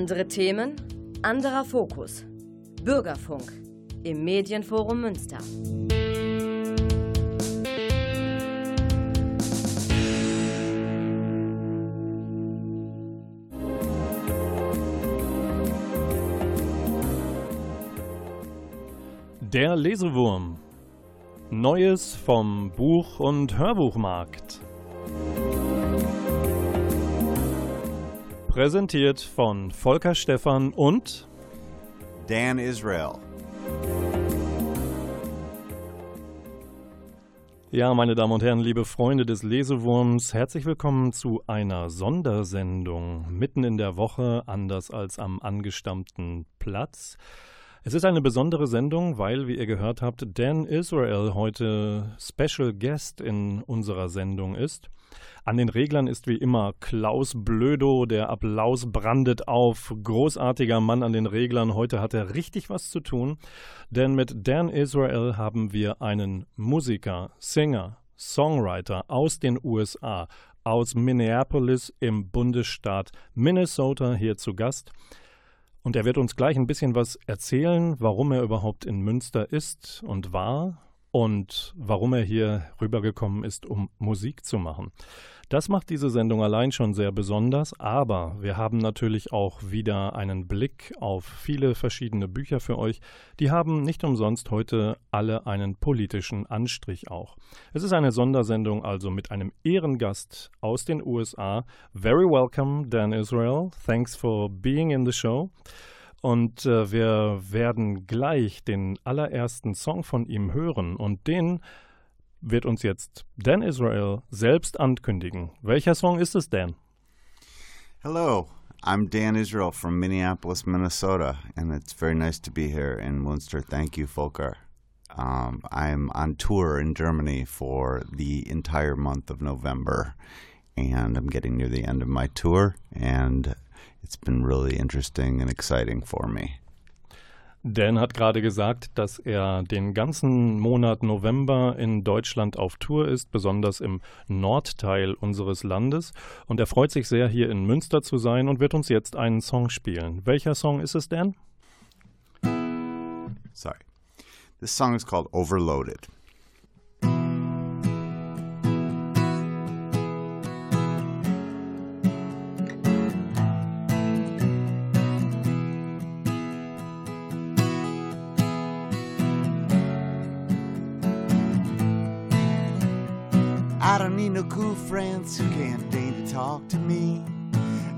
Andere Themen, anderer Fokus. Bürgerfunk im Medienforum Münster. Der Lesewurm. Neues vom Buch- und Hörbuchmarkt. Präsentiert von Volker Stephan und Dan Israel. Ja, meine Damen und Herren, liebe Freunde des Lesewurms, herzlich willkommen zu einer Sondersendung mitten in der Woche, anders als am angestammten Platz. Es ist eine besondere Sendung, weil, wie ihr gehört habt, Dan Israel heute Special Guest in unserer Sendung ist. An den Reglern ist wie immer Klaus Blödo, der Applaus brandet auf. Großartiger Mann an den Reglern. Heute hat er richtig was zu tun, denn mit Dan Israel haben wir einen Musiker, Singer, Songwriter aus den USA, aus Minneapolis im Bundesstaat Minnesota hier zu Gast. Und er wird uns gleich ein bisschen was erzählen, warum er überhaupt in Münster ist und war und warum er hier rübergekommen ist, um Musik zu machen. Das macht diese Sendung allein schon sehr besonders, aber wir haben natürlich auch wieder einen Blick auf viele verschiedene Bücher für euch. Die haben nicht umsonst heute alle einen politischen Anstrich auch. Es ist eine Sondersendung also mit einem Ehrengast aus den USA. Very welcome, Dan Israel. Thanks for being in the show. Und äh, wir werden gleich den allerersten Song von ihm hören und den wird uns jetzt Dan Israel selbst ankündigen. Welcher Song ist es, Dan? Hello, I'm Dan Israel from Minneapolis, Minnesota, and it's very nice to be here in Munster. Thank you, Volker. Um, I'm on tour in Germany for the entire month of November, and I'm getting near the end of my tour, and it's been really interesting and exciting for me. Dan hat gerade gesagt, dass er den ganzen Monat November in Deutschland auf Tour ist, besonders im Nordteil unseres Landes. Und er freut sich sehr, hier in Münster zu sein und wird uns jetzt einen Song spielen. Welcher Song ist es, Dan? Sorry. This song is called Overloaded. Friends who can't deign to talk to me.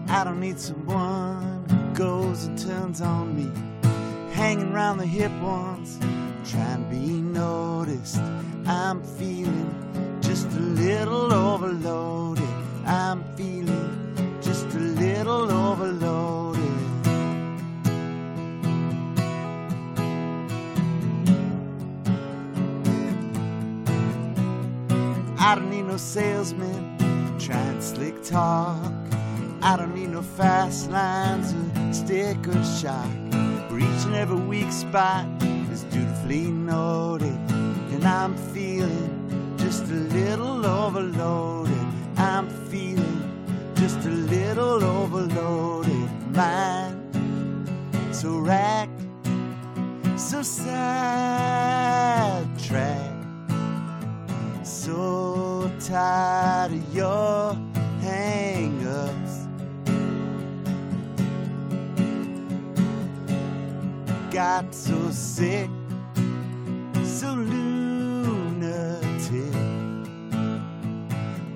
I don't need someone who goes and turns on me. Hanging around the hip ones, trying to be noticed. I'm feeling just a little overloaded. I'm feeling just a little overloaded. I don't need no salesman trying slick talk. I don't need no fast lines or sticker shock. Where each and every weak spot is dutifully noted. And I'm feeling just a little overloaded. I'm feeling just a little overloaded. Mind so racked, so sidetracked so tired of your hang-ups. Got so sick, so lunatic.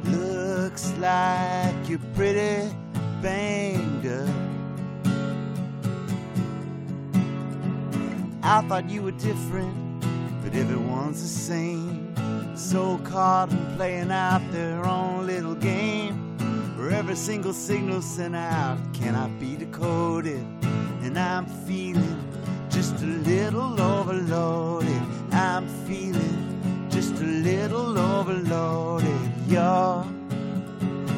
Looks like you're pretty banged up. I thought you were different, but everyone's the same so caught in playing out their own little game. Where every single signal sent out cannot be decoded. And i'm feeling just a little overloaded. I'm feeling just a little overloaded you're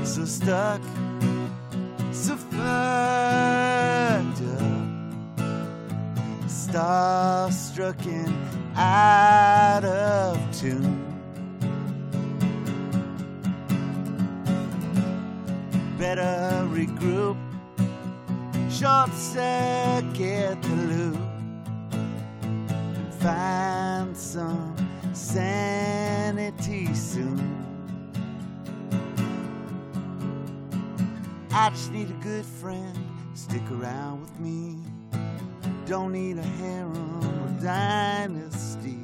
so stuck so fucked up. Starstruck and out of tune better regroup. short circuit the loop and find some sanity soon. I just need a good friend, stick around with me. Don't need a harem or dynasty.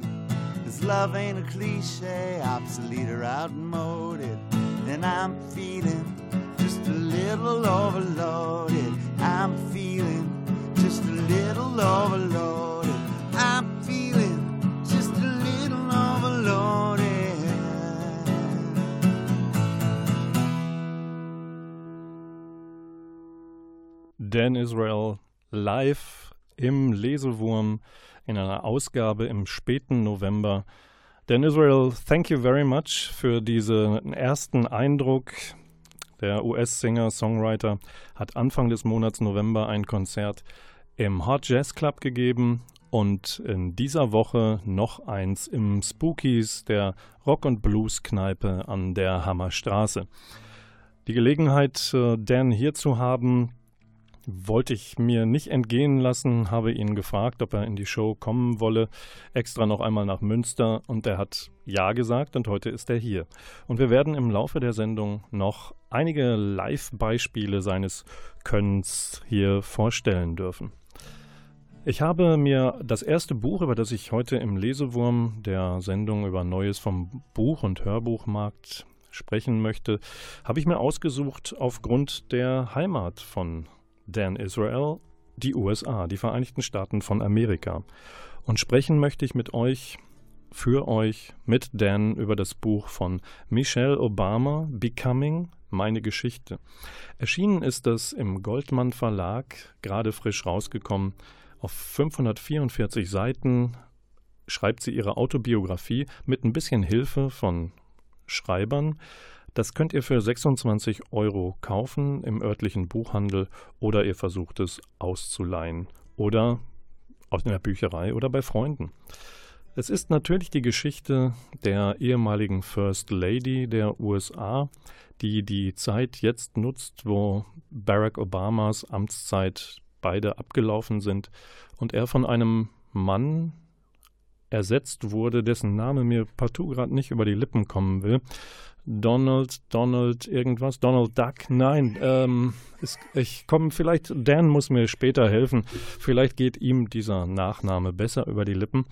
Cause love ain't a cliche, obsolete or outmoded. Then I'm feeling little overloaded. I'm feeling just a little overloaded. I'm feeling just a little overloaded. Dan Israel live im Lesewurm in einer Ausgabe im späten November. Dan Israel, thank you very much für diesen ersten Eindruck. Der US-Singer, Songwriter hat Anfang des Monats November ein Konzert im Hot Jazz Club gegeben und in dieser Woche noch eins im Spookies, der Rock- und Blues-Kneipe an der Hammerstraße. Die Gelegenheit, äh, Dan hier zu haben, wollte ich mir nicht entgehen lassen, habe ihn gefragt, ob er in die Show kommen wolle, extra noch einmal nach Münster und er hat Ja gesagt und heute ist er hier. Und wir werden im Laufe der Sendung noch einige Live-Beispiele seines Könnens hier vorstellen dürfen. Ich habe mir das erste Buch, über das ich heute im Lesewurm der Sendung über Neues vom Buch- und Hörbuchmarkt sprechen möchte, habe ich mir ausgesucht aufgrund der Heimat von Dan Israel, die USA, die Vereinigten Staaten von Amerika. Und sprechen möchte ich mit euch, für euch, mit Dan über das Buch von Michelle Obama, Becoming, meine Geschichte. Erschienen ist das im Goldmann Verlag, gerade frisch rausgekommen. Auf 544 Seiten schreibt sie ihre Autobiografie mit ein bisschen Hilfe von Schreibern. Das könnt ihr für 26 Euro kaufen im örtlichen Buchhandel oder ihr versucht es auszuleihen oder aus einer Bücherei oder bei Freunden. Es ist natürlich die Geschichte der ehemaligen First Lady der USA, die die Zeit jetzt nutzt, wo Barack Obamas Amtszeit beide abgelaufen sind und er von einem Mann ersetzt wurde, dessen Name mir partout gerade nicht über die Lippen kommen will, Donald, Donald, irgendwas, Donald Duck. Nein, ähm, ist, ich komme vielleicht, Dan muss mir später helfen. Vielleicht geht ihm dieser Nachname besser über die Lippen.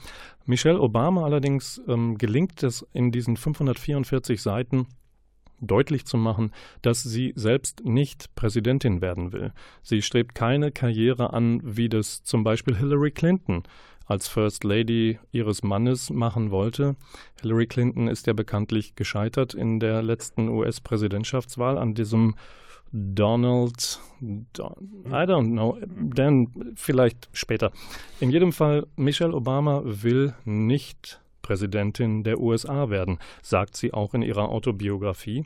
Michelle Obama allerdings ähm, gelingt es in diesen 544 Seiten deutlich zu machen, dass sie selbst nicht Präsidentin werden will. Sie strebt keine Karriere an, wie das zum Beispiel Hillary Clinton als First Lady ihres Mannes machen wollte. Hillary Clinton ist ja bekanntlich gescheitert in der letzten US-Präsidentschaftswahl an diesem Donald, I don't know, dann vielleicht später. In jedem Fall, Michelle Obama will nicht Präsidentin der USA werden, sagt sie auch in ihrer Autobiografie.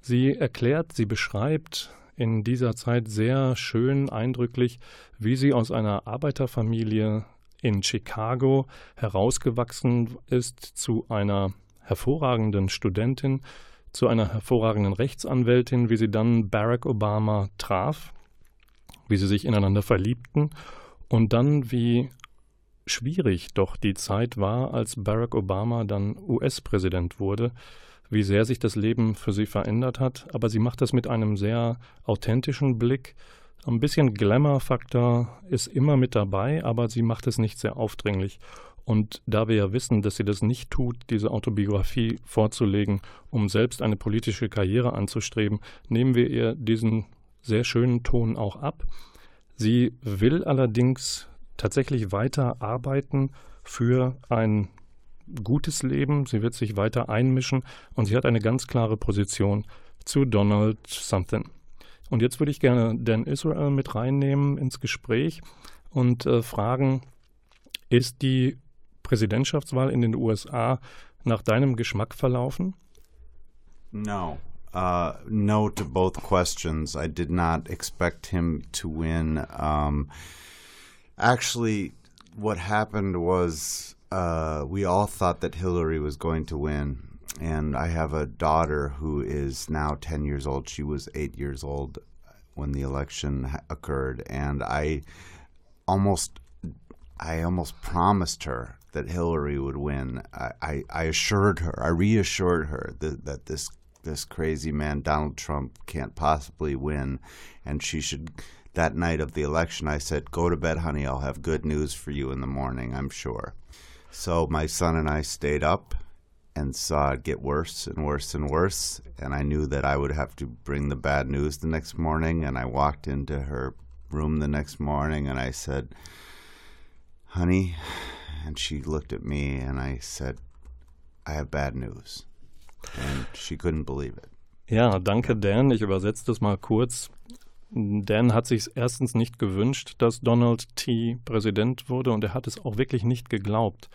Sie erklärt, sie beschreibt in dieser Zeit sehr schön eindrücklich, wie sie aus einer Arbeiterfamilie in Chicago herausgewachsen ist zu einer hervorragenden Studentin, zu einer hervorragenden Rechtsanwältin, wie sie dann Barack Obama traf, wie sie sich ineinander verliebten und dann wie schwierig doch die Zeit war, als Barack Obama dann US-Präsident wurde, wie sehr sich das Leben für sie verändert hat, aber sie macht das mit einem sehr authentischen Blick ein bisschen Glamour-Faktor ist immer mit dabei, aber sie macht es nicht sehr aufdringlich. Und da wir ja wissen, dass sie das nicht tut, diese Autobiografie vorzulegen, um selbst eine politische Karriere anzustreben, nehmen wir ihr diesen sehr schönen Ton auch ab. Sie will allerdings tatsächlich weiter arbeiten für ein gutes Leben. Sie wird sich weiter einmischen und sie hat eine ganz klare Position zu Donald Something. Und jetzt würde ich gerne Dan Israel mit reinnehmen ins Gespräch und äh, fragen, ist die Präsidentschaftswahl in den USA nach deinem Geschmack verlaufen? No. Uh, no to both questions. I did not expect him to win. Um, actually, what happened was uh, we all thought that Hillary was going to win and I have a daughter who is now 10 years old. She was eight years old when the election occurred, and I almost I almost promised her that Hillary would win. I, I, I assured her, I reassured her that, that this this crazy man Donald Trump can't possibly win, and she should. That night of the election, I said, "Go to bed, honey. I'll have good news for you in the morning. I'm sure." So my son and I stayed up and saw it get worse and worse and worse. And I knew that I would have to bring the bad news the next morning. And I walked into her room the next morning and I said, Honey, and she looked at me and I said, I have bad news. And she couldn't believe it. Ja, danke Dan. Ich übersetze das mal kurz. Dan hat sich erstens nicht gewünscht, dass Donald T. Präsident wurde und er hat es auch wirklich nicht geglaubt.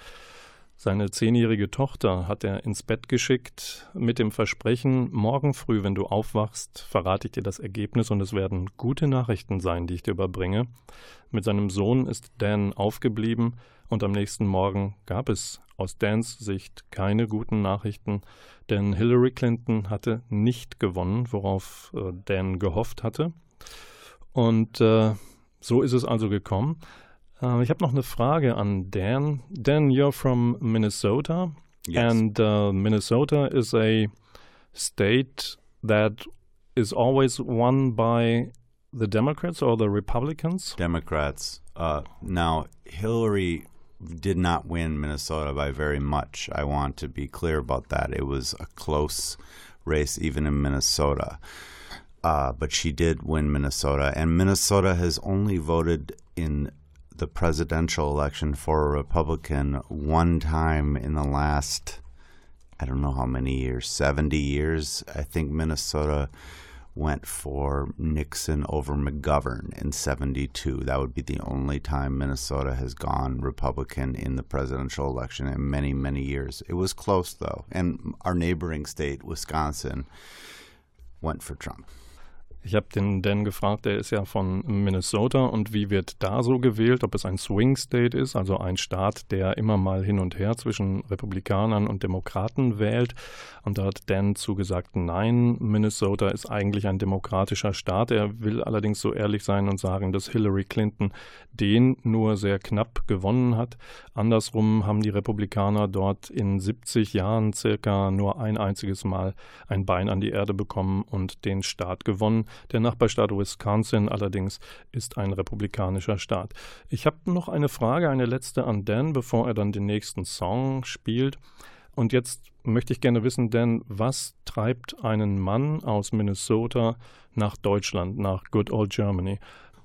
Seine zehnjährige Tochter hat er ins Bett geschickt mit dem Versprechen, morgen früh, wenn du aufwachst, verrate ich dir das Ergebnis und es werden gute Nachrichten sein, die ich dir überbringe. Mit seinem Sohn ist Dan aufgeblieben und am nächsten Morgen gab es aus Dans Sicht keine guten Nachrichten, denn Hillary Clinton hatte nicht gewonnen, worauf äh, Dan gehofft hatte. Und äh, so ist es also gekommen. Uh, ich habe noch eine Frage an Dan. Dan, you're from Minnesota, Yes. and uh, Minnesota is a state that is always won by the Democrats or the Republicans. Democrats. Uh, now, Hillary did not win Minnesota by very much. I want to be clear about that. It was a close race, even in Minnesota. Uh, but she did win Minnesota, and Minnesota has only voted in the presidential election for a Republican one time in the last, I don't know how many years, 70 years. I think Minnesota went for Nixon over McGovern in 72. That would be the only time Minnesota has gone Republican in the presidential election in many, many years. It was close, though. And our neighboring state, Wisconsin, went for Trump. Ich habe den Dan gefragt, der ist ja von Minnesota und wie wird da so gewählt, ob es ein Swing State ist, also ein Staat, der immer mal hin und her zwischen Republikanern und Demokraten wählt. Und da hat Dan zugesagt, nein, Minnesota ist eigentlich ein demokratischer Staat. Er will allerdings so ehrlich sein und sagen, dass Hillary Clinton den nur sehr knapp gewonnen hat. Andersrum haben die Republikaner dort in 70 Jahren circa nur ein einziges Mal ein Bein an die Erde bekommen und den Staat gewonnen. Der Nachbarstaat Wisconsin allerdings ist ein republikanischer Staat. Ich habe noch eine Frage, eine letzte an Dan, bevor er dann den nächsten Song spielt. Und jetzt möchte ich gerne wissen, Dan, was treibt einen Mann aus Minnesota nach Deutschland, nach Good Old Germany?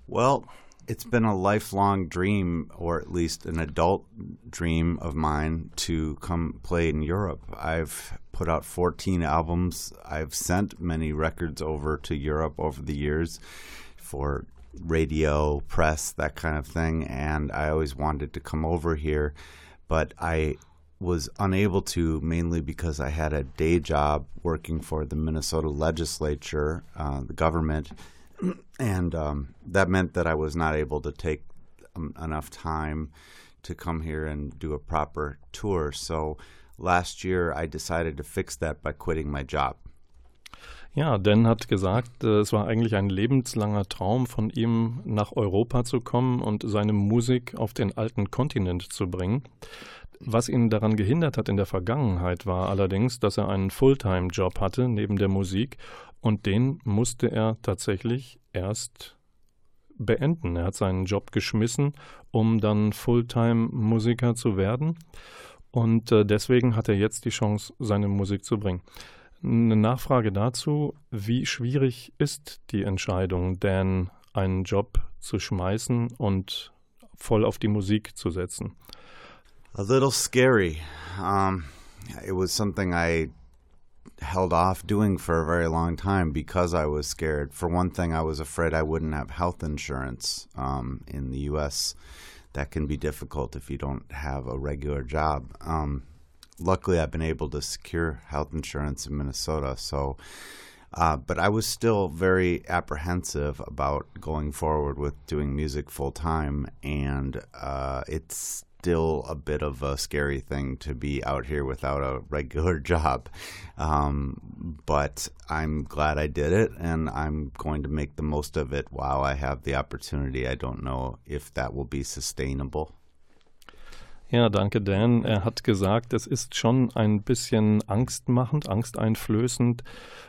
Well, it's been a lifelong dream, or at least an adult dream of mine, to come play in Europe. I've put out 14 albums. I've sent many records over to Europe over the years for radio, press, that kind of thing. And I always wanted to come over here, but I was unable to mainly because I had a day job working for the Minnesota legislature, uh, the government, and um, that meant that I was not able to take um, enough time to come here and do a proper tour. So last year I decided to fix that by quitting my job. Ja, Dan hat gesagt, äh, es war eigentlich ein lebenslanger Traum von ihm, nach Europa zu kommen und seine Musik auf den alten Kontinent zu bringen. Was ihn daran gehindert hat in der Vergangenheit war allerdings, dass er einen Fulltime-Job hatte neben der Musik und den musste er tatsächlich erst beenden. Er hat seinen Job geschmissen, um dann Fulltime-Musiker zu werden und äh, deswegen hat er jetzt die Chance, seine Musik zu bringen. Eine Nachfrage dazu, wie schwierig ist die Entscheidung, Dan einen Job zu schmeißen und voll auf die Musik zu setzen? A little scary. Um, it was something I held off doing for a very long time because I was scared. For one thing, I was afraid I wouldn't have health insurance um, in the U.S. That can be difficult if you don't have a regular job. Um, luckily, I've been able to secure health insurance in Minnesota. So, uh, but I was still very apprehensive about going forward with doing music full time, and uh, it's still a bit of a scary thing to be out here without a regular job. Um, but I'm glad I did it, and I'm going to make the most of it while I have the opportunity. I don't know if that will be sustainable. Ja, danke Dan. Er hat gesagt, es ist schon ein bisschen angstmachend, angsteinflößend.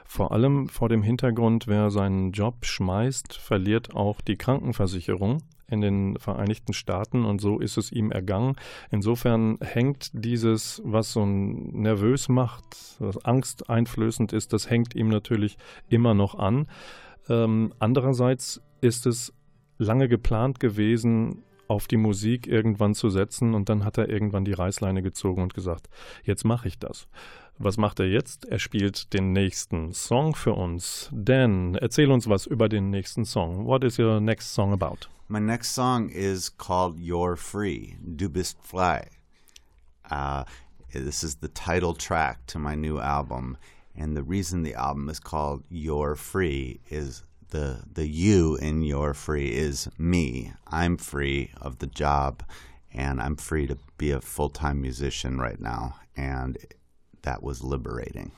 Vor allem vor dem Hintergrund, wer seinen Job schmeißt, verliert auch die Krankenversicherung in den Vereinigten Staaten und so ist es ihm ergangen. Insofern hängt dieses, was so nervös macht, was angsteinflößend ist, das hängt ihm natürlich immer noch an. Ähm, andererseits ist es lange geplant gewesen, auf die Musik irgendwann zu setzen und dann hat er irgendwann die Reißleine gezogen und gesagt, jetzt mache ich das. Was macht er jetzt? Er spielt den nächsten Song für uns. Dan, erzähl uns was über den nächsten Song. What is your next song about? My next song is called You're Free, Du bist frei. Uh, this is the title track to my new album. And the reason the album is called You're Free is the the you in your free is me. I'm free of the job and I'm free to be a full-time musician right now and that was liberating.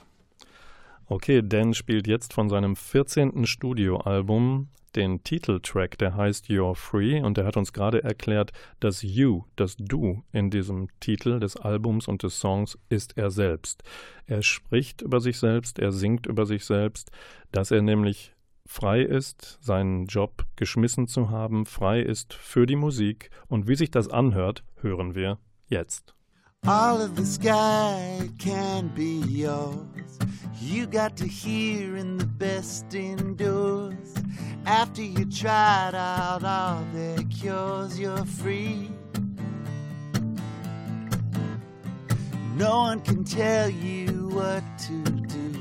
Okay, Dan spielt jetzt von seinem 14. Studioalbum den Titeltrack, der heißt You're Free und er hat uns gerade erklärt, dass You, das Du in diesem Titel des Albums und des Songs ist er selbst. Er spricht über sich selbst, er singt über sich selbst, dass er nämlich frei ist, seinen Job geschmissen zu haben, frei ist für die Musik. Und wie sich das anhört, hören wir jetzt. All of the sky can be yours. You got to hear in the best indoors. After you tried out all their cures, you're free. No one can tell you what to do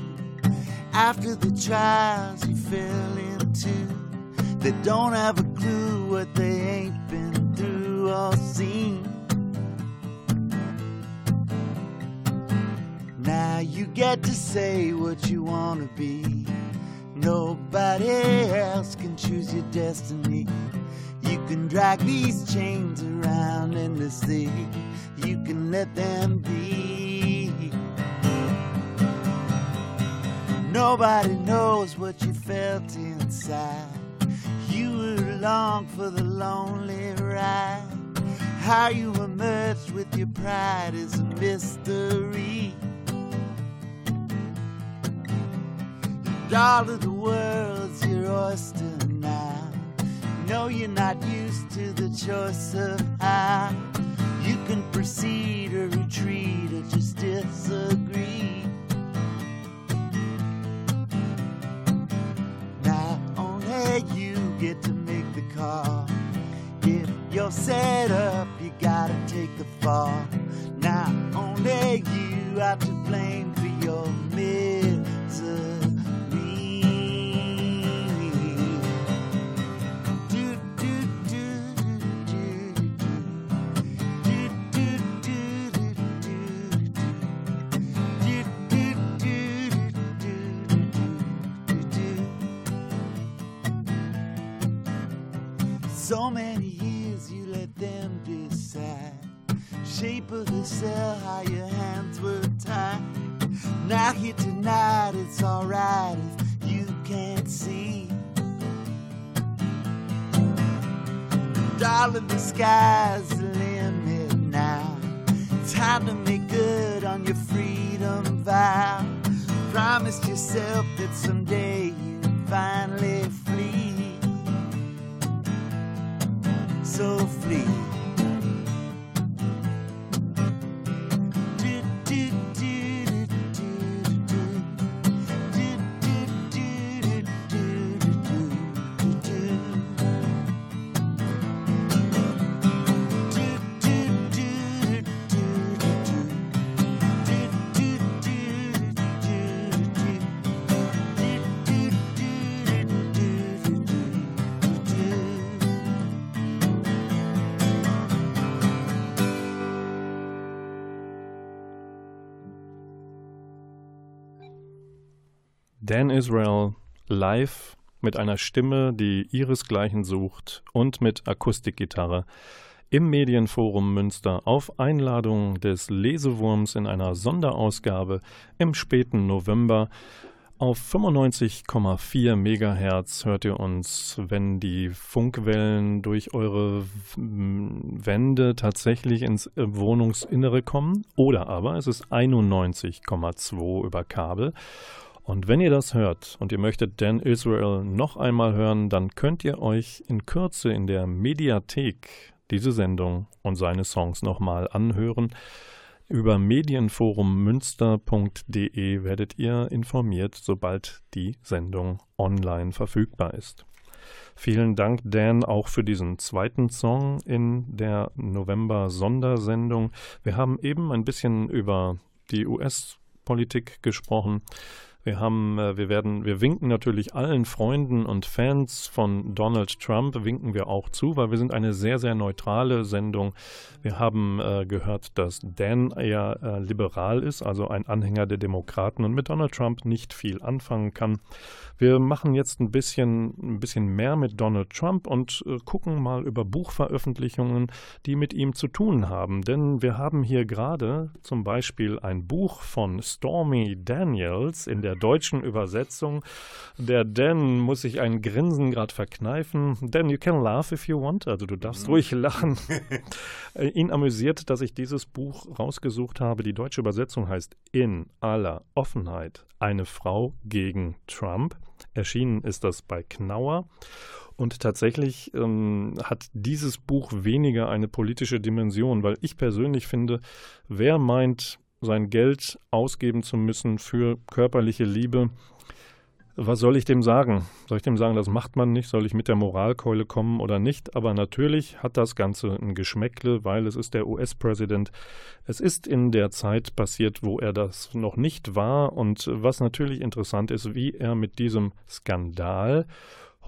after the trials you fell into. They don't have a clue what they ain't been through or seen. Now you get to say what you want to be. Nobody else can choose your destiny. You can drag these chains around endlessly. You can let them be. Nobody knows what you felt inside. You were for the lonely ride. How you emerged with your pride is a mystery. Of the world's your oyster now. No, you're not used to the choice of how you can proceed or retreat or just disagree. Now, only you get to make the call. If you're set up, you gotta take the fall. Now, only you are to blame for your misery. So many years you let them decide. Shape of the cell, how your hands were tied. Now here tonight, it's alright if you can't see. Darling, the sky's the limit now. Time to make good on your freedom vow. Promise yourself that someday you'd finally So flee. Dan Israel live mit einer Stimme, die ihresgleichen sucht und mit Akustikgitarre. im Medienforum Münster auf Einladung des Lesewurms in einer Sonderausgabe im späten November. Auf 95,4 Megahertz hört ihr uns, wenn die Funkwellen durch eure Wände tatsächlich ins Wohnungsinnere kommen. Oder aber es ist 91,2 über Kabel. Und wenn ihr das hört und ihr möchtet Dan Israel noch einmal hören, dann könnt ihr euch in Kürze in der Mediathek diese Sendung und seine Songs nochmal anhören. Über medienforummünster.de werdet ihr informiert, sobald die Sendung online verfügbar ist. Vielen Dank, Dan, auch für diesen zweiten Song in der November-Sondersendung. Wir haben eben ein bisschen über die US-Politik gesprochen. Wir haben, äh, wir werden, wir winken natürlich allen Freunden und Fans von Donald Trump, winken wir auch zu, weil wir sind eine sehr, sehr neutrale Sendung. Wir haben äh, gehört, dass Dan eher äh, liberal ist, also ein Anhänger der Demokraten und mit Donald Trump nicht viel anfangen kann. Wir machen jetzt ein bisschen, ein bisschen mehr mit Donald Trump und äh, gucken mal über Buchveröffentlichungen, die mit ihm zu tun haben. Denn wir haben hier gerade zum Beispiel ein Buch von Stormy Daniels in der deutschen Übersetzung. Der Dan muss sich ein Grinsen gerade verkneifen. Dan, you can laugh if you want. Also du darfst mhm. ruhig lachen. Ihn amüsiert, dass ich dieses Buch rausgesucht habe. Die deutsche Übersetzung heißt In aller Offenheit eine Frau gegen Trump. Erschienen ist das bei Knauer. Und tatsächlich ähm, hat dieses Buch weniger eine politische Dimension, weil ich persönlich finde, wer meint, sein Geld ausgeben zu müssen für körperliche Liebe, was soll ich dem sagen? Soll ich dem sagen, das macht man nicht? Soll ich mit der Moralkeule kommen oder nicht? Aber natürlich hat das Ganze ein Geschmäckle, weil es ist der US-Präsident. Es ist in der Zeit passiert, wo er das noch nicht war. Und was natürlich interessant ist, wie er mit diesem Skandal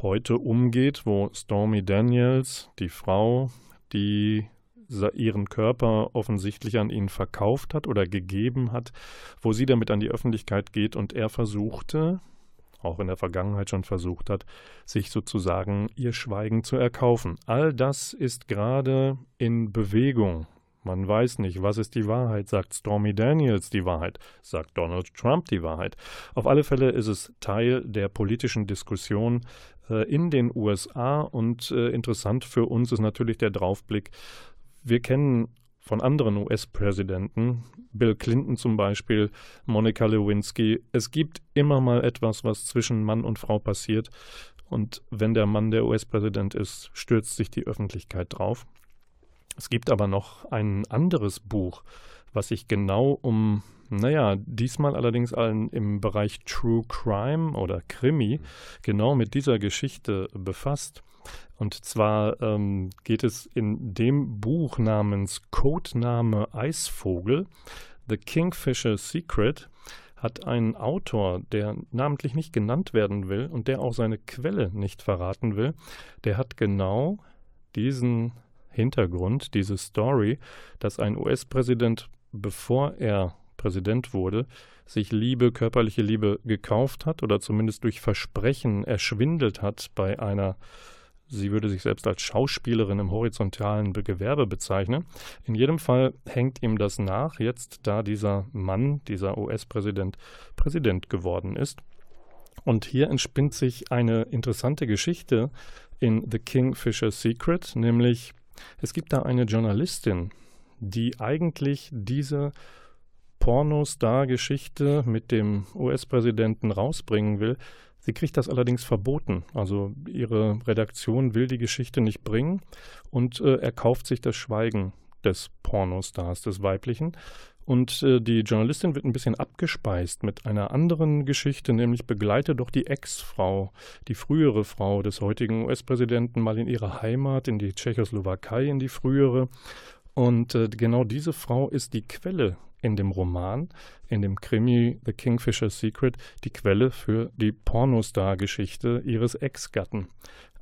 heute umgeht, wo Stormy Daniels, die Frau, die ihren Körper offensichtlich an ihn verkauft hat oder gegeben hat, wo sie damit an die Öffentlichkeit geht und er versuchte, auch in der Vergangenheit schon versucht hat, sich sozusagen ihr Schweigen zu erkaufen. All das ist gerade in Bewegung. Man weiß nicht, was ist die Wahrheit. Sagt Stormy Daniels die Wahrheit? Sagt Donald Trump die Wahrheit? Auf alle Fälle ist es Teil der politischen Diskussion äh, in den USA und äh, interessant für uns ist natürlich der Draufblick. Wir kennen von anderen US-Präsidenten, Bill Clinton zum Beispiel, Monica Lewinsky. Es gibt immer mal etwas, was zwischen Mann und Frau passiert. Und wenn der Mann der US-Präsident ist, stürzt sich die Öffentlichkeit drauf. Es gibt aber noch ein anderes Buch, was sich genau um, naja, diesmal allerdings allen im Bereich True Crime oder Krimi, genau mit dieser Geschichte befasst. Und zwar ähm, geht es in dem Buch namens Codename Eisvogel, The Kingfisher Secret, hat ein Autor, der namentlich nicht genannt werden will und der auch seine Quelle nicht verraten will, der hat genau diesen Hintergrund, diese Story, dass ein US-Präsident, bevor er Präsident wurde, sich Liebe, körperliche Liebe gekauft hat oder zumindest durch Versprechen erschwindelt hat bei einer Sie würde sich selbst als Schauspielerin im horizontalen Gewerbe bezeichnen. In jedem Fall hängt ihm das nach, jetzt da dieser Mann, dieser US-Präsident, Präsident geworden ist. Und hier entspinnt sich eine interessante Geschichte in The Kingfisher Secret, nämlich es gibt da eine Journalistin, die eigentlich diese Pornostar-Geschichte mit dem US-Präsidenten rausbringen will, Sie kriegt das allerdings verboten. Also ihre Redaktion will die Geschichte nicht bringen und äh, erkauft sich das Schweigen des Pornostars, des weiblichen. Und äh, die Journalistin wird ein bisschen abgespeist mit einer anderen Geschichte, nämlich begleite doch die Ex-Frau, die frühere Frau des heutigen US-Präsidenten mal in ihre Heimat, in die Tschechoslowakei, in die frühere. Und äh, genau diese Frau ist die Quelle in dem Roman, in dem Krimi The Kingfisher Secret, die Quelle für die Pornostar-Geschichte ihres Ex-Gatten.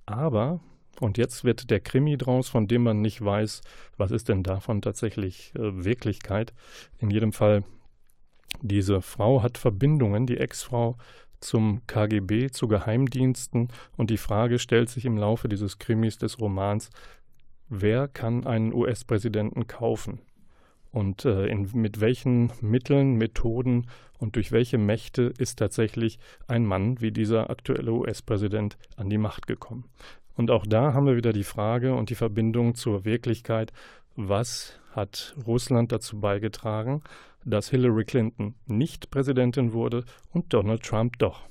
Aber, und jetzt wird der Krimi draus, von dem man nicht weiß, was ist denn davon tatsächlich äh, Wirklichkeit. In jedem Fall, diese Frau hat Verbindungen, die Ex-Frau zum KGB, zu Geheimdiensten und die Frage stellt sich im Laufe dieses Krimis des Romans, wer kann einen US-Präsidenten kaufen? Und äh, in, mit welchen Mitteln, Methoden und durch welche Mächte ist tatsächlich ein Mann wie dieser aktuelle US-Präsident an die Macht gekommen? Und auch da haben wir wieder die Frage und die Verbindung zur Wirklichkeit, was hat Russland dazu beigetragen, dass Hillary Clinton nicht Präsidentin wurde und Donald Trump doch.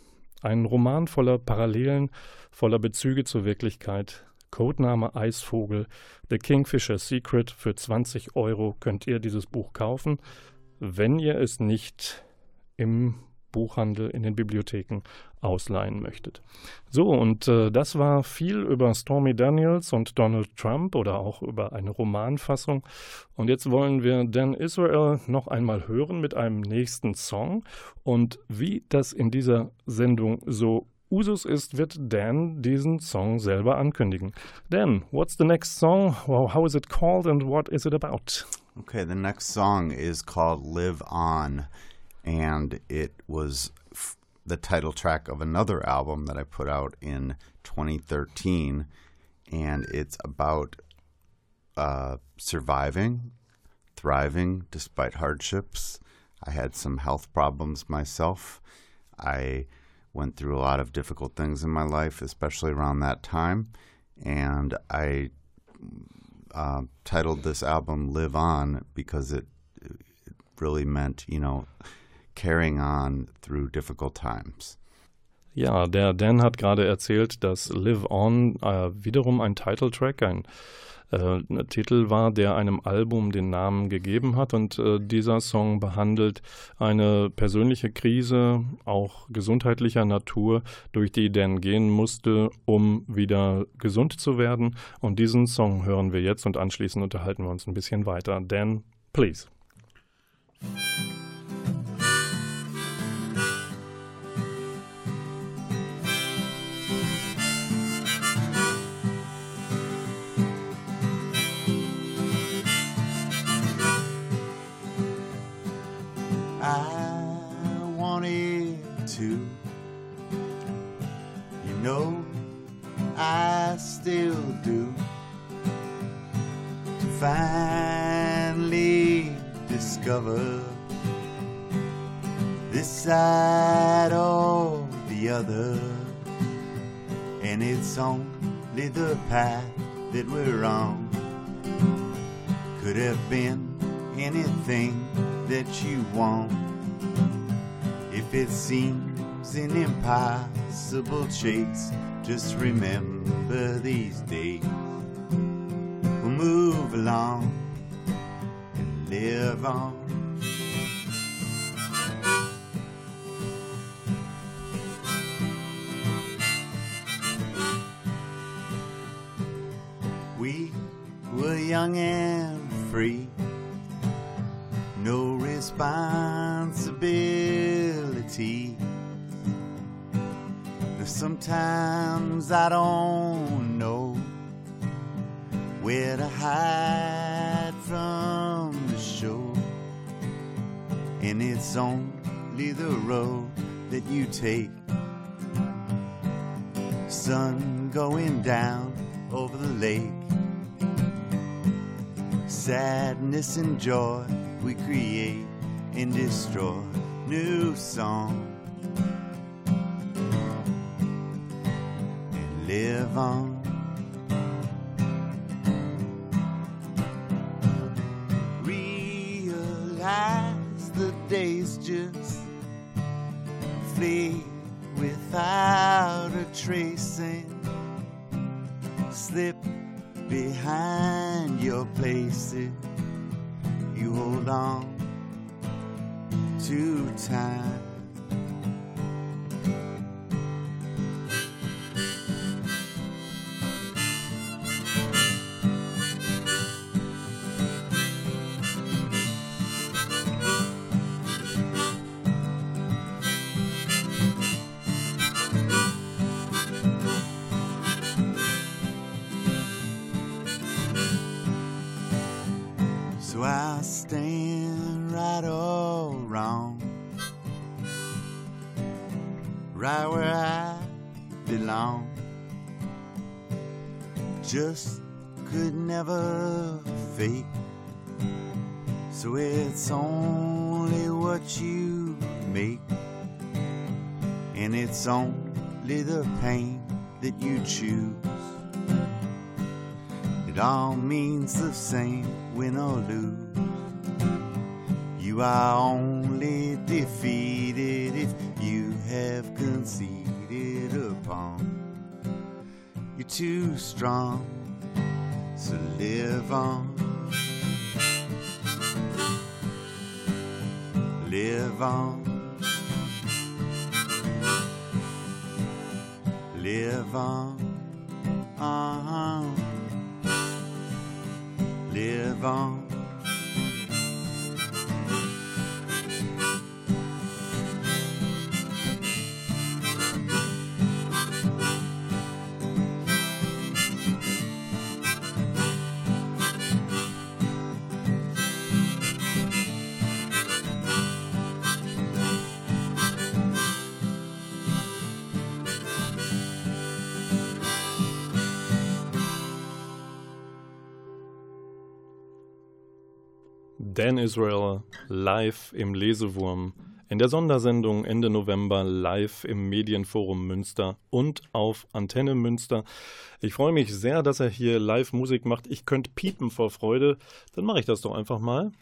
Ein Roman voller Parallelen, voller Bezüge zur Wirklichkeit. Codename Eisvogel, The Kingfisher Secret. Für 20 Euro könnt ihr dieses Buch kaufen, wenn ihr es nicht im Buchhandel, in den Bibliotheken ausleihen möchtet. So, und äh, das war viel über Stormy Daniels und Donald Trump oder auch über eine Romanfassung. Und jetzt wollen wir Dan Israel noch einmal hören mit einem nächsten Song. Und wie das in dieser Sendung so Usus ist, wird Dan diesen Song selber ankündigen. Dan, what's the next song? Well, how is it called and what is it about? Okay, the next song is called Live On. and it was the title track of another album that I put out in 2013, and it's about uh, surviving, thriving despite hardships. I had some health problems myself. I went through a lot of difficult things in my life, especially around that time, and I uh, titled this album "Live On" because it, it really meant, you know carrying on through difficult times. Ja, der Dan hat gerade erzählt, dass Live On äh, wiederum ein Titeltrack, ein äh, Titel war, der einem Album den Namen gegeben hat. Und äh, dieser Song behandelt eine persönliche Krise, auch gesundheitlicher Natur, durch die Dan gehen musste, um wieder gesund zu werden. Und diesen Song hören wir jetzt und anschließend unterhalten wir uns ein bisschen weiter. Dan, please. Still do. To finally discover this side or the other, and it's only the path that we're on. Could have been anything that you want if it seems an impossible chase. Just remember these days. We'll move along and live on. We were young and free, no responsibility Sometimes I don't know where to hide from the shore, and it's only the road that you take. Sun going down over the lake, sadness and joy we create and destroy. New song live on. Realize the days just flee without a tracing. Slip behind your places. You hold on to time. So I stand right or wrong, right where I belong. Just could never fake. So it's only what you make, and it's only the pain that you choose. It all means the same win or lose. You are only defeated if you have conceded upon. You're too strong, so live on. Live on. Live on. Uh-huh. Live on. Dan Israel live im Lesewurm. In der Sondersendung Ende November live im Medienforum Münster und auf Antenne Münster. Ich freue mich sehr, dass er hier live Musik macht. Ich könnte piepen vor Freude. Dann mache ich das doch einfach mal.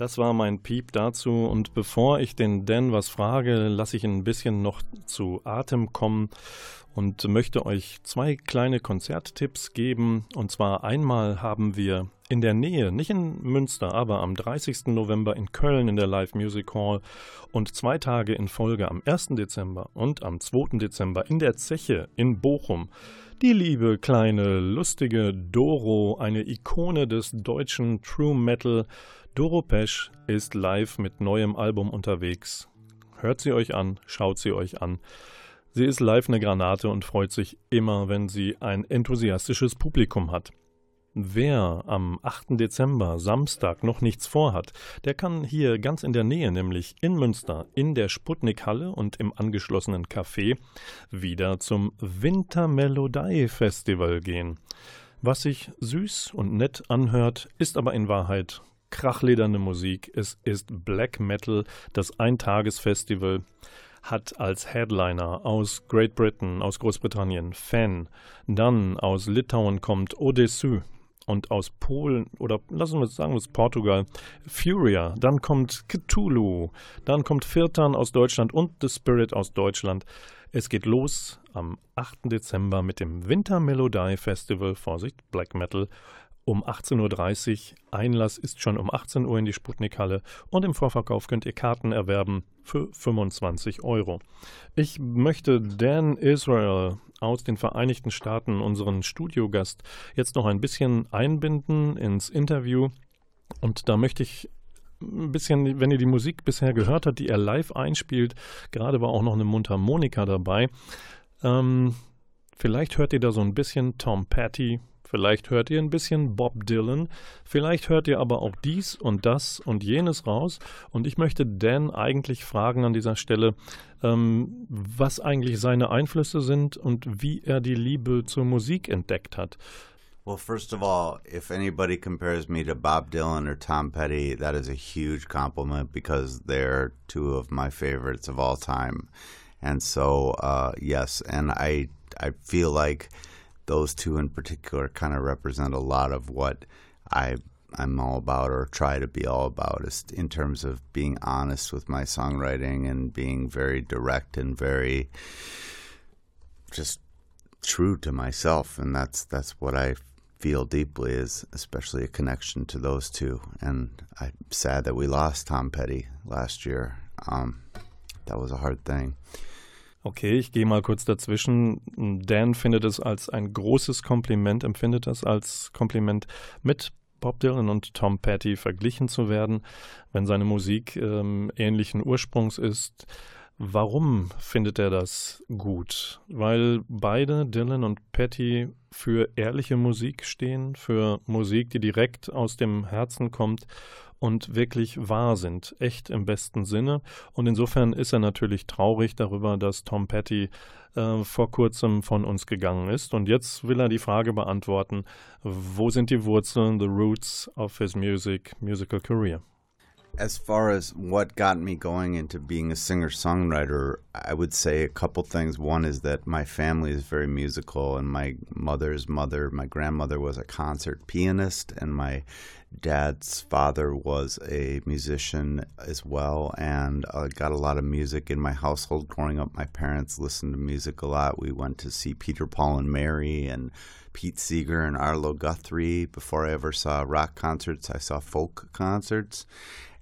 Das war mein Piep dazu. Und bevor ich den Dan was frage, lasse ich ihn ein bisschen noch zu Atem kommen und möchte euch zwei kleine Konzerttipps geben. Und zwar einmal haben wir in der Nähe, nicht in Münster, aber am 30. November in Köln in der Live Music Hall und zwei Tage in Folge am 1. Dezember und am 2. Dezember in der Zeche in Bochum. Die liebe kleine lustige Doro, eine Ikone des deutschen True Metal, Doro Pesch ist live mit neuem Album unterwegs. Hört sie euch an, schaut sie euch an. Sie ist live eine Granate und freut sich immer, wenn sie ein enthusiastisches Publikum hat. Wer am 8. Dezember, Samstag, noch nichts vorhat, der kann hier ganz in der Nähe, nämlich in Münster, in der Sputnik-Halle und im angeschlossenen Café, wieder zum Wintermelodie-Festival gehen. Was sich süß und nett anhört, ist aber in Wahrheit krachlederne Musik. Es ist Black Metal, das Eintagesfestival hat als Headliner aus Great Britain, aus Großbritannien Fan, dann aus Litauen kommt Odessu, und aus Polen oder lassen wir es sagen, aus Portugal, Furia, dann kommt Cthulhu, dann kommt Firtan aus Deutschland und The Spirit aus Deutschland. Es geht los am 8. Dezember mit dem Winter Melodie Festival, Vorsicht, Black Metal, um 18.30 Uhr. Einlass ist schon um 18 Uhr in die Sputnik-Halle und im Vorverkauf könnt ihr Karten erwerben für 25 Euro. Ich möchte Dan Israel aus den Vereinigten Staaten, unseren Studiogast, jetzt noch ein bisschen einbinden ins Interview. Und da möchte ich ein bisschen, wenn ihr die Musik bisher gehört habt, die er live einspielt, gerade war auch noch eine Mundharmonika dabei. Ähm, vielleicht hört ihr da so ein bisschen Tom Petty, Vielleicht hört ihr ein bisschen Bob Dylan, vielleicht hört ihr aber auch dies und das und jenes raus. Und ich möchte Dan eigentlich fragen an dieser Stelle, ähm, was eigentlich seine Einflüsse sind und wie er die Liebe zur Musik entdeckt hat. Well, first of all, if anybody compares me to Bob Dylan or Tom Petty, that is a huge compliment because they're two of my favorites of all time. And so, uh, yes, and I I feel like those two in particular kind of represent a lot of what I I'm all about or try to be all about is in terms of being honest with my songwriting and being very direct and very just true to myself. And that's that's what I feel deeply is especially a connection to those two. And I'm sad that we lost Tom Petty last year. Um, that was a hard thing Okay, ich gehe mal kurz dazwischen. Dan findet es als ein großes Kompliment, empfindet es als Kompliment, mit Bob Dylan und Tom Petty verglichen zu werden, wenn seine Musik ähm, ähnlichen Ursprungs ist. Warum findet er das gut? Weil beide, Dylan und Patty, für ehrliche Musik stehen, für Musik, die direkt aus dem Herzen kommt und wirklich wahr sind, echt im besten Sinne. Und insofern ist er natürlich traurig darüber, dass Tom Petty äh, vor kurzem von uns gegangen ist. Und jetzt will er die Frage beantworten, wo sind die Wurzeln, the roots of his music, musical career? As far as what got me going into being a singer songwriter, I would say a couple things. One is that my family is very musical, and my mother's mother, my grandmother, was a concert pianist, and my dad's father was a musician as well. And I got a lot of music in my household growing up. My parents listened to music a lot. We went to see Peter, Paul, and Mary, and Pete Seeger and Arlo Guthrie. Before I ever saw rock concerts, I saw folk concerts.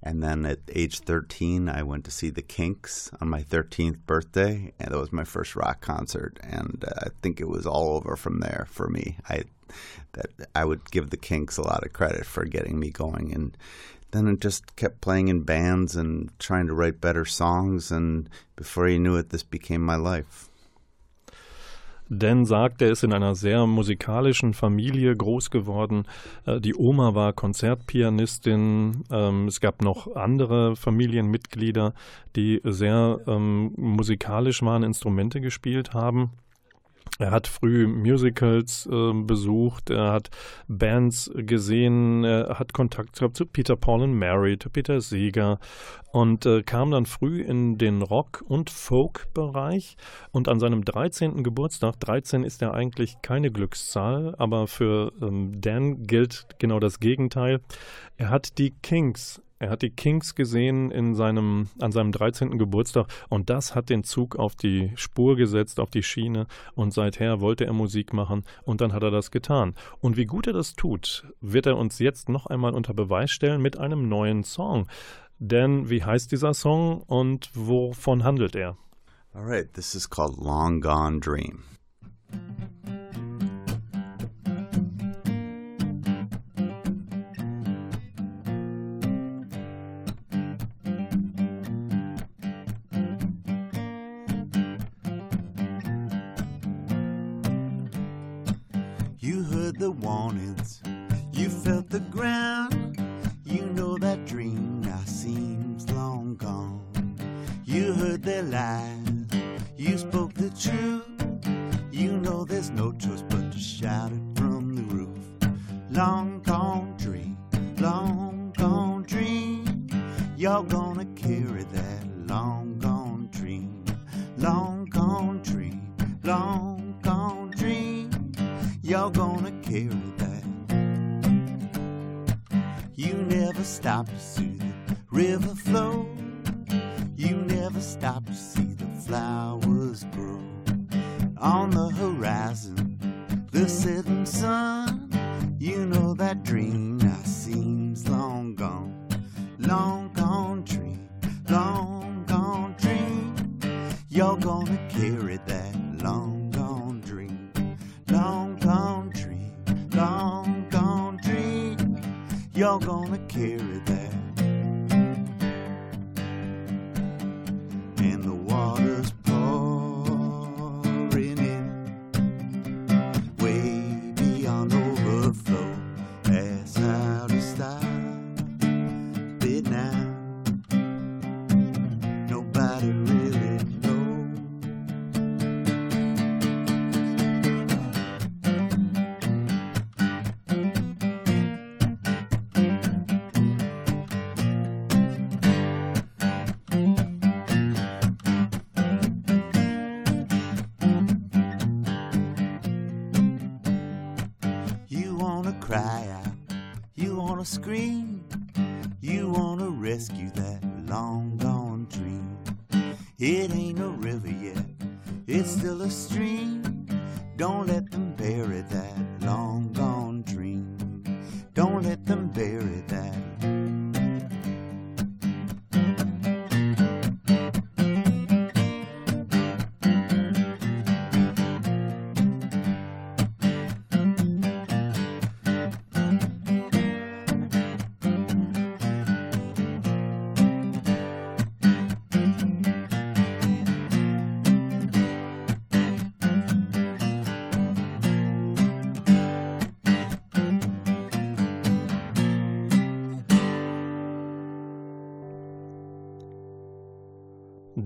And then at age 13, I went to see the Kinks on my 13th birthday, and that was my first rock concert. And uh, I think it was all over from there for me. I that I would give the Kinks a lot of credit for getting me going, and then it just kept playing in bands and trying to write better songs. And before you knew it, this became my life. Dan sagt, er ist in einer sehr musikalischen Familie groß geworden. Äh, die Oma war Konzertpianistin. Ähm, es gab noch andere Familienmitglieder, die sehr ähm, musikalisch waren, Instrumente gespielt haben. Er hat früh Musicals äh, besucht, er hat Bands gesehen, er hat Kontakt gehabt zu Peter Paul and Mary, zu Peter Seeger und äh, kam dann früh in den Rock- und Folk-Bereich. Und an seinem 13. Geburtstag, 13 ist ja eigentlich keine Glückszahl, aber für ähm, Dan gilt genau das Gegenteil. Er hat die Kings er hat die Kings gesehen in seinem, an seinem 13. Geburtstag und das hat den Zug auf die Spur gesetzt, auf die Schiene und seither wollte er Musik machen und dann hat er das getan. Und wie gut er das tut, wird er uns jetzt noch einmal unter Beweis stellen mit einem neuen Song. Denn wie heißt dieser Song und wovon handelt er? Alright, this is called Long Gone Dream.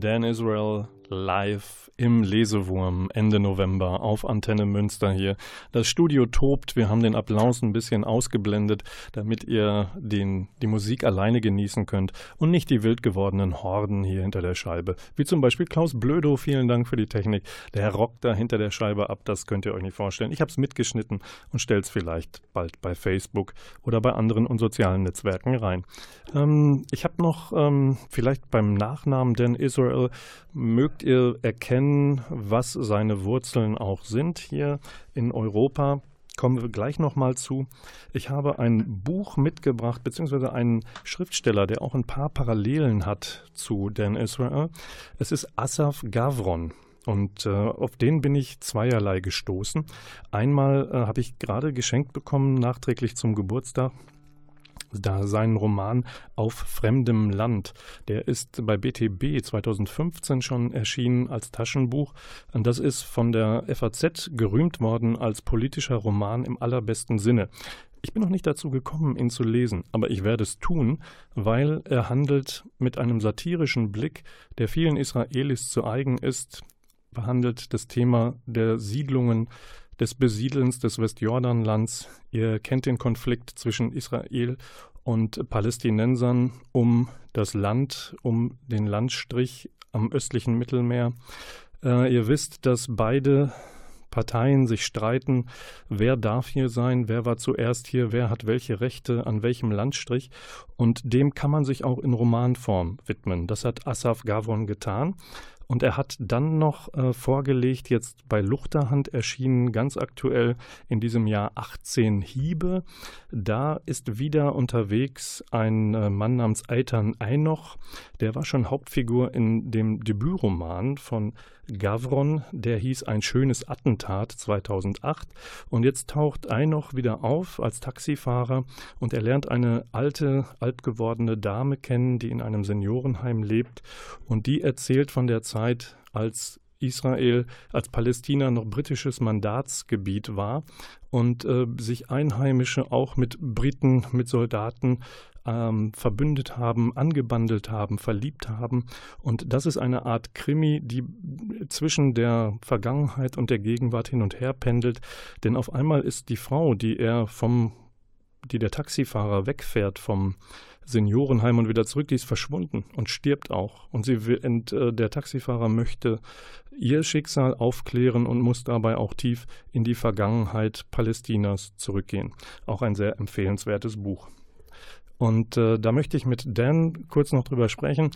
Dan Israel live im Lesewurm Ende November auf Antenne Münster hier. Das Studio tobt, wir haben den Applaus ein bisschen ausgeblendet, damit ihr den, die Musik alleine genießen könnt und nicht die wild gewordenen Horden hier hinter der Scheibe. Wie zum Beispiel Klaus Blödo, vielen Dank für die Technik. Der rockt da hinter der Scheibe ab, das könnt ihr euch nicht vorstellen. Ich habe es mitgeschnitten und stell's vielleicht bald bei Facebook oder bei anderen und sozialen Netzwerken rein. Ähm, ich habe noch ähm, vielleicht beim Nachnamen Dan Israel mögt ihr erkennen, was seine Wurzeln auch sind hier in Europa? Kommen wir gleich nochmal zu. Ich habe ein Buch mitgebracht, beziehungsweise einen Schriftsteller, der auch ein paar Parallelen hat zu Dan Israel. Es ist Asaf Gavron. Und äh, auf den bin ich zweierlei gestoßen. Einmal äh, habe ich gerade geschenkt bekommen, nachträglich zum Geburtstag, da seinen Roman Auf fremdem Land. Der ist bei BTB 2015 schon erschienen als Taschenbuch. Und das ist von der FAZ gerühmt worden als politischer Roman im allerbesten Sinne. Ich bin noch nicht dazu gekommen, ihn zu lesen, aber ich werde es tun, weil er handelt mit einem satirischen Blick, der vielen Israelis zu eigen ist, behandelt das Thema der Siedlungen des Besiedelns des Westjordanlands. Ihr kennt den Konflikt zwischen Israel und Palästinensern um das Land, um den Landstrich am östlichen Mittelmeer. Äh, ihr wisst, dass beide Parteien sich streiten, wer darf hier sein, wer war zuerst hier, wer hat welche Rechte an welchem Landstrich. Und dem kann man sich auch in Romanform widmen. Das hat Asaf Gavron getan. Und er hat dann noch äh, vorgelegt, jetzt bei Luchterhand erschienen, ganz aktuell in diesem Jahr 18 Hiebe. Da ist wieder unterwegs ein äh, Mann namens Eitan Einoch. Der war schon Hauptfigur in dem Debütroman von Gavron, der hieß Ein schönes Attentat 2008. Und jetzt taucht Einoch wieder auf als Taxifahrer und er lernt eine alte, alt gewordene Dame kennen, die in einem Seniorenheim lebt. Und die erzählt von der Zeit, als Israel als Palästina noch britisches Mandatsgebiet war und äh, sich Einheimische auch mit Briten, mit Soldaten ähm, verbündet haben, angebandelt haben, verliebt haben. Und das ist eine Art Krimi, die zwischen der Vergangenheit und der Gegenwart hin und her pendelt. Denn auf einmal ist die Frau, die er vom, die der Taxifahrer wegfährt vom Seniorenheim und wieder zurück, die ist verschwunden und stirbt auch. Und sie und, äh, der Taxifahrer möchte ihr Schicksal aufklären und muss dabei auch tief in die Vergangenheit Palästinas zurückgehen. Auch ein sehr empfehlenswertes Buch. Und äh, da möchte ich mit Dan kurz noch drüber sprechen.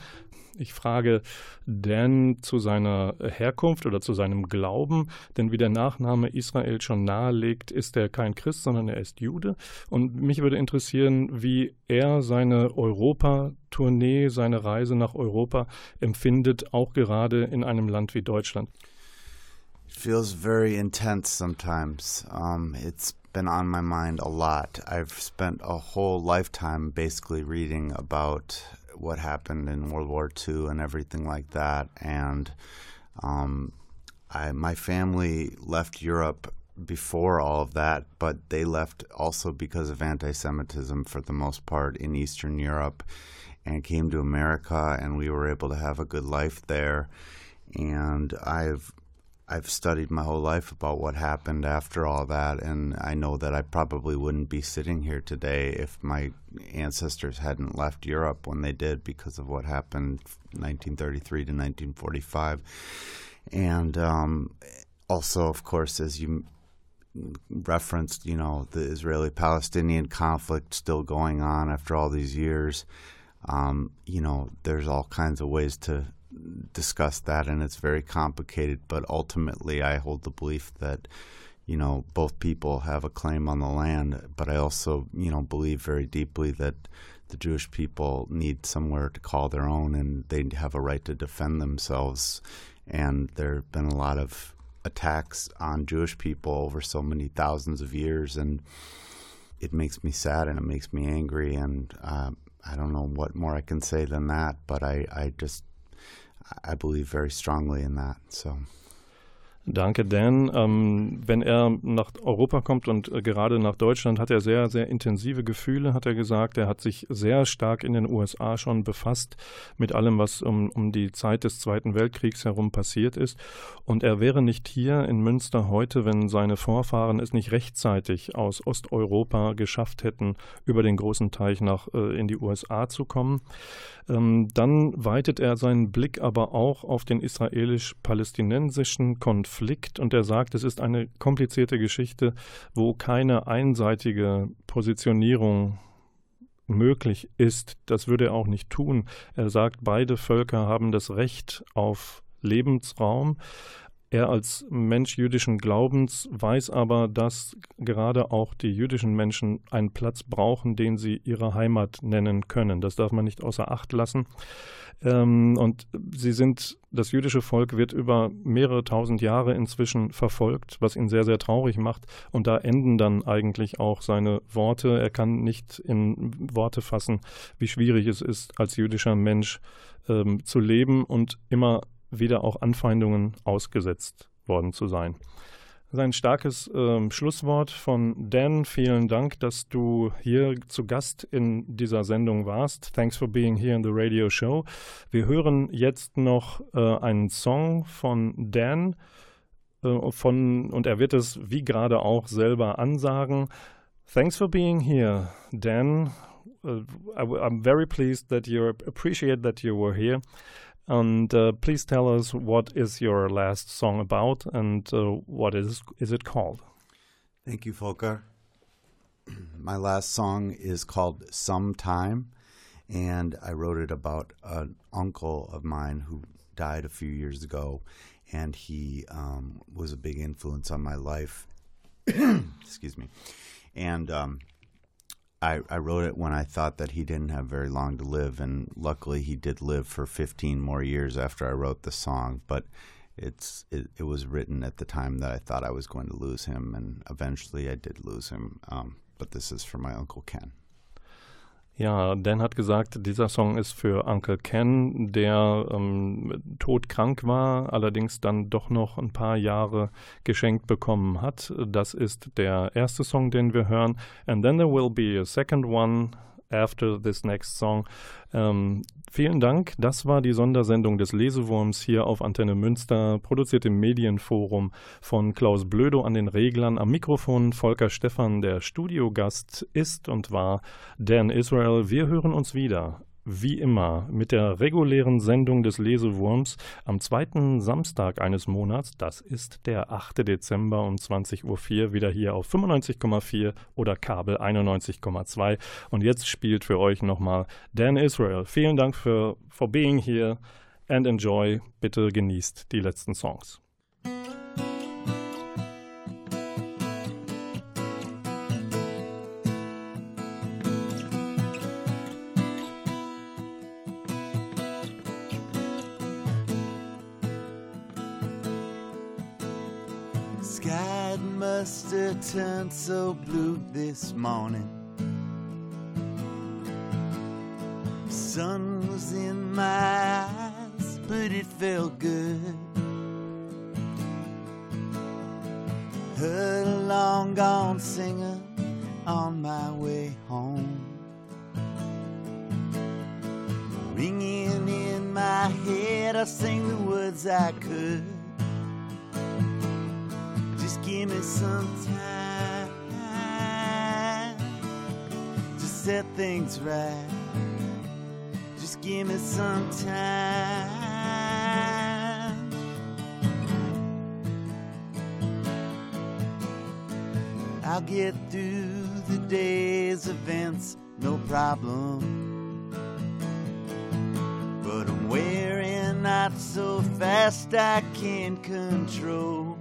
Ich frage Dan zu seiner Herkunft oder zu seinem Glauben, denn wie der Nachname Israel schon nahelegt, ist er kein Christ, sondern er ist Jude. Und mich würde interessieren, wie er seine Europa-Tournee, seine Reise nach Europa empfindet, auch gerade in einem Land wie Deutschland. It feels very intense sometimes. Um, it's been on my mind a lot. I've spent a whole lifetime basically reading about what happened in World War II and everything like that. And um, I, my family left Europe before all of that, but they left also because of anti Semitism for the most part in Eastern Europe and came to America, and we were able to have a good life there. And I've I've studied my whole life about what happened after all that, and I know that I probably wouldn't be sitting here today if my ancestors hadn't left Europe when they did because of what happened 1933 to 1945. And um, also, of course, as you referenced, you know, the Israeli Palestinian conflict still going on after all these years. Um, you know, there's all kinds of ways to discuss that, and it's very complicated. But ultimately, I hold the belief that you know both people have a claim on the land. But I also you know believe very deeply that the Jewish people need somewhere to call their own, and they have a right to defend themselves. And there have been a lot of attacks on Jewish people over so many thousands of years, and it makes me sad and it makes me angry. And uh, I don't know what more I can say than that, but I, I just I believe very strongly in that. So. Danke, Dan. Ähm, wenn er nach Europa kommt und äh, gerade nach Deutschland, hat er sehr, sehr intensive Gefühle, hat er gesagt. Er hat sich sehr stark in den USA schon befasst mit allem, was um, um die Zeit des Zweiten Weltkriegs herum passiert ist. Und er wäre nicht hier in Münster heute, wenn seine Vorfahren es nicht rechtzeitig aus Osteuropa geschafft hätten, über den großen Teich nach äh, in die USA zu kommen. Ähm, dann weitet er seinen Blick aber auch auf den israelisch-palästinensischen Konflikt und er sagt, es ist eine komplizierte Geschichte, wo keine einseitige Positionierung möglich ist. Das würde er auch nicht tun. Er sagt, beide Völker haben das Recht auf Lebensraum. Er als Mensch jüdischen Glaubens weiß aber, dass gerade auch die jüdischen Menschen einen Platz brauchen, den sie ihre Heimat nennen können. Das darf man nicht außer Acht lassen. Ähm, und sie sind, das jüdische Volk wird über mehrere tausend Jahre inzwischen verfolgt, was ihn sehr, sehr traurig macht. Und da enden dann eigentlich auch seine Worte. Er kann nicht in Worte fassen, wie schwierig es ist, als jüdischer Mensch ähm, zu leben und immer wieder auch Anfeindungen ausgesetzt worden zu sein. Das ist ein starkes äh, Schlusswort von Dan. Vielen Dank, dass du hier zu Gast in dieser Sendung warst. Thanks for being here in the radio show. Wir hören jetzt noch äh, einen Song von Dan äh, von, und er wird es wie gerade auch selber ansagen. Thanks for being here, Dan. Uh, I'm very pleased that you appreciate that you were here. And uh, please tell us what is your last song about and uh, what is is it called? Thank you, Volker. My last song is called Sometime, and I wrote it about an uncle of mine who died a few years ago, and he um, was a big influence on my life. Excuse me. And um, I, I wrote it when I thought that he didn't have very long to live, and luckily he did live for 15 more years after I wrote the song. But it's it, it was written at the time that I thought I was going to lose him, and eventually I did lose him. Um, but this is for my uncle Ken. Ja, Dan hat gesagt, dieser Song ist für Uncle Ken, der ähm, todkrank war, allerdings dann doch noch ein paar Jahre geschenkt bekommen hat. Das ist der erste Song, den wir hören. And then there will be a second one after this next song. Ähm, vielen Dank. Das war die Sondersendung des Lesewurms hier auf Antenne Münster, produziert im Medienforum von Klaus Blödo an den Reglern. Am Mikrofon Volker Stephan, der Studiogast ist und war Dan Israel. Wir hören uns wieder wie immer mit der regulären Sendung des Lesewurms am zweiten Samstag eines Monats, das ist der 8. Dezember um 20.04 Uhr, wieder hier auf 95,4 oder Kabel 91,2. Und jetzt spielt für euch nochmal Dan Israel. Vielen Dank für for being here and enjoy. Bitte genießt die letzten Songs. Have turned so blue this morning. Sun was in my eyes, but it felt good. Heard a long gone singer on my way home. Ringing in my head, I sing the words I could give me some time to set things right. Just give me some time. I'll get through the day's events, no problem. But I'm wearing out so fast I can't control.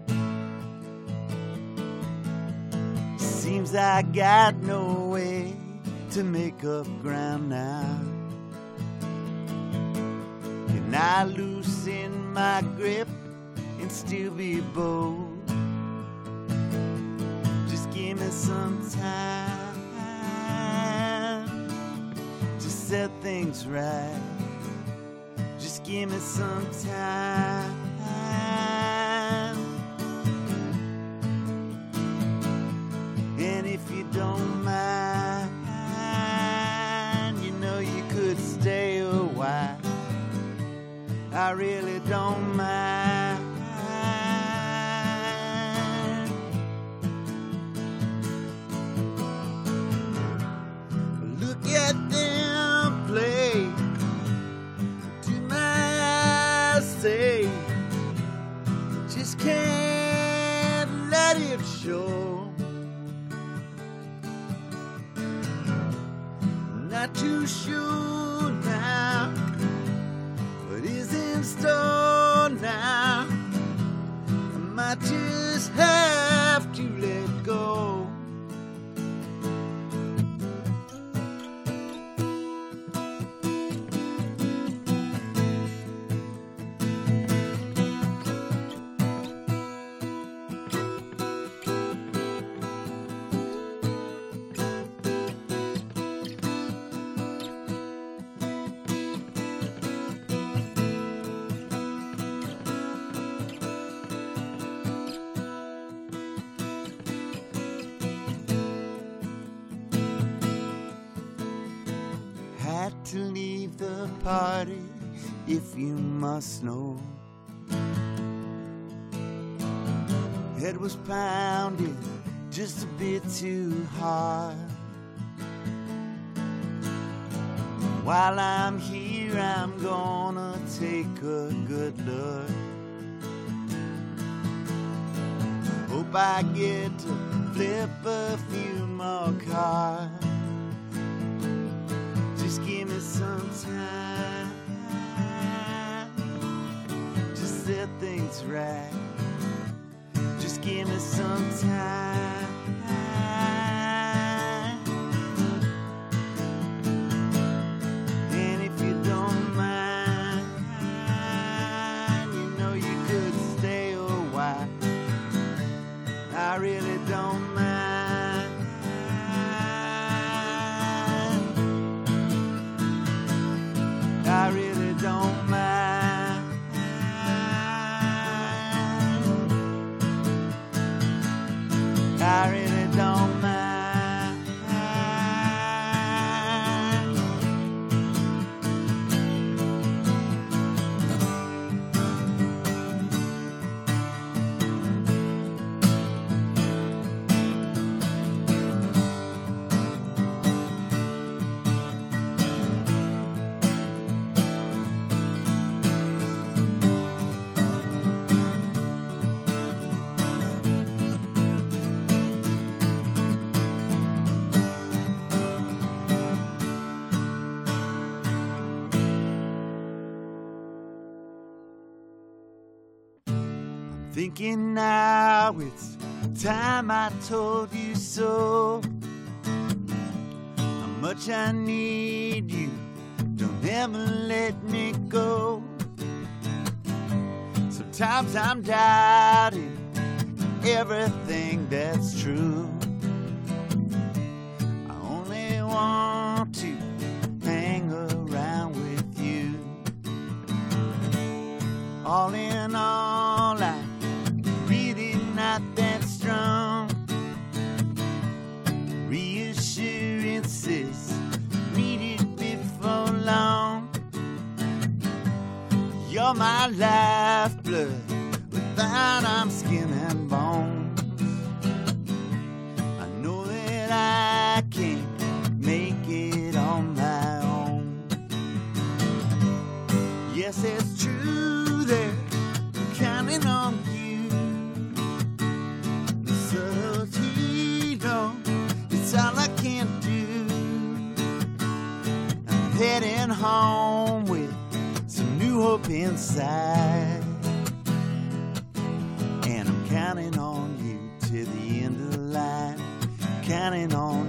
Seems I got no way to make up ground now. Can I loosen my grip and still be bold? Just give me some time to set things right. Just give me some time. I really don't mind. To leave the party if you must know. Head was pounding just a bit too hard. While I'm here, I'm gonna take a good look. Hope I get to flip a few more cards. Time. Just set things right. Just give me some time. Thinking now it's time I told you so. How much I need you, don't ever let me go. Sometimes I'm doubting everything that's true. I only want to hang around with you. All in You're my lifeblood, without I'm skin and bones. I know that I can't make it on my own. Yes, it's true that I'm counting on you. No, it's all I can do. I'm heading home inside. And I'm counting on you to the end of the line. Counting on